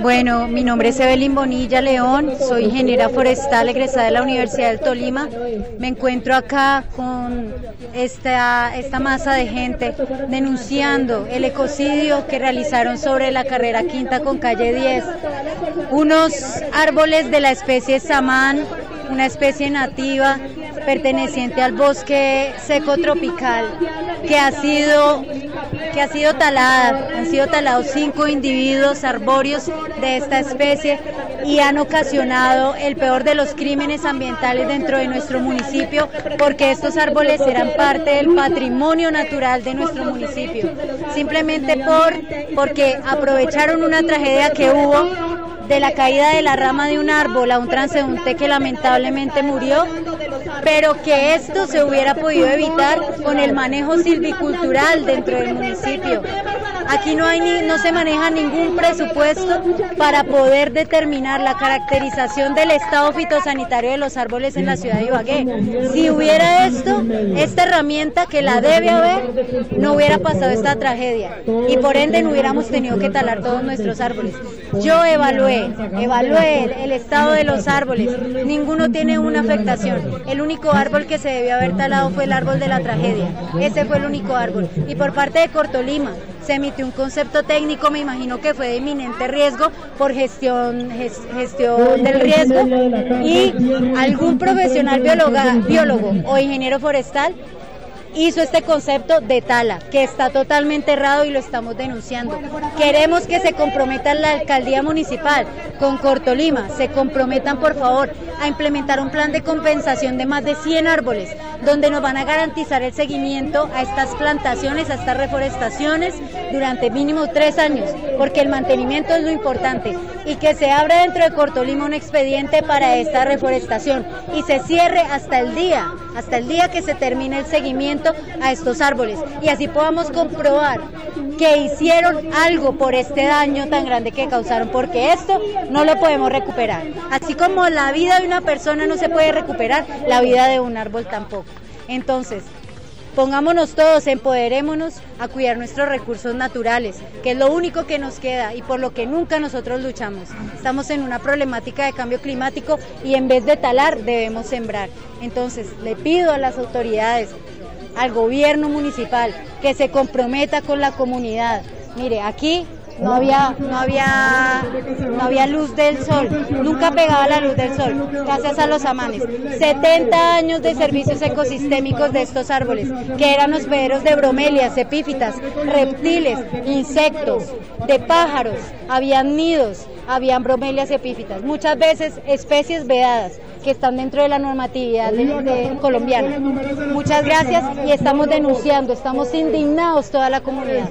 Bueno, mi nombre es Evelyn Bonilla León, soy ingeniera forestal egresada de la Universidad del Tolima. Me encuentro acá con esta, esta masa de gente denunciando el ecocidio que realizaron sobre la carrera quinta con calle 10. Unos árboles de la especie samán, una especie nativa perteneciente al bosque seco tropical que ha sido que ha sido talada. Han sido talados cinco individuos arbóreos de esta especie y han ocasionado el peor de los crímenes ambientales dentro de nuestro municipio porque estos árboles eran parte del patrimonio natural de nuestro municipio. Simplemente por porque aprovecharon una tragedia que hubo de la caída de la rama de un árbol a un transeúnte que lamentablemente murió, pero que esto se hubiera podido evitar con el manejo silvicultural dentro del municipio. Aquí no, hay ni, no se maneja ningún presupuesto para poder determinar la caracterización del estado fitosanitario de los árboles en la ciudad de Ibagué. Si hubiera esto, esta herramienta que la debe haber, no hubiera pasado esta tragedia y por ende no hubiéramos tenido que talar todos nuestros árboles. Yo evalué, evalué el, estado de los árboles, ninguno tiene una afectación. Único árbol que se debió haber talado fue el árbol de la tragedia. Ese fue el único árbol. Y por parte de Cortolima, se emitió un concepto técnico, me imagino que fue de inminente riesgo por gestión, gestión del riesgo y algún profesional biólogo o ingeniero forestal hizo este concepto de tala, que está totalmente errado y lo estamos denunciando. Queremos que se comprometa la alcaldía municipal con Cortolima, se comprometan por favor a implementar un plan de compensación de más de 100 árboles, donde nos van a garantizar el seguimiento a estas plantaciones, a estas reforestaciones durante mínimo tres años, porque el mantenimiento es lo importante, y que se abra dentro de Cortolima un expediente para esta reforestación y se cierre hasta el día, hasta el día que se termine el seguimiento a estos árboles y así podamos comprobar que hicieron algo por este daño tan grande que causaron, porque esto no lo podemos recuperar. Así como la vida de una persona no se puede recuperar, la vida de un árbol tampoco. Entonces, Pongámonos todos, empoderémonos a cuidar nuestros recursos naturales, que es lo único que nos queda y por lo que nunca nosotros luchamos. Estamos en una problemática de cambio climático y en vez de talar debemos sembrar. Entonces, le pido a las autoridades, al gobierno municipal que se comprometa con la comunidad. Mire, aquí no había, no había, no había luz del sol, nunca pegaba la luz del sol, gracias a los amanes. 70 años de servicios ecosistémicos de estos árboles, que eran hospederos de bromelias, epífitas, reptiles, insectos, de pájaros, habían nidos, habían bromelias epífitas, muchas veces especies vedadas que están dentro de la normatividad colombiana. Muchas gracias y estamos denunciando, estamos indignados toda la comunidad.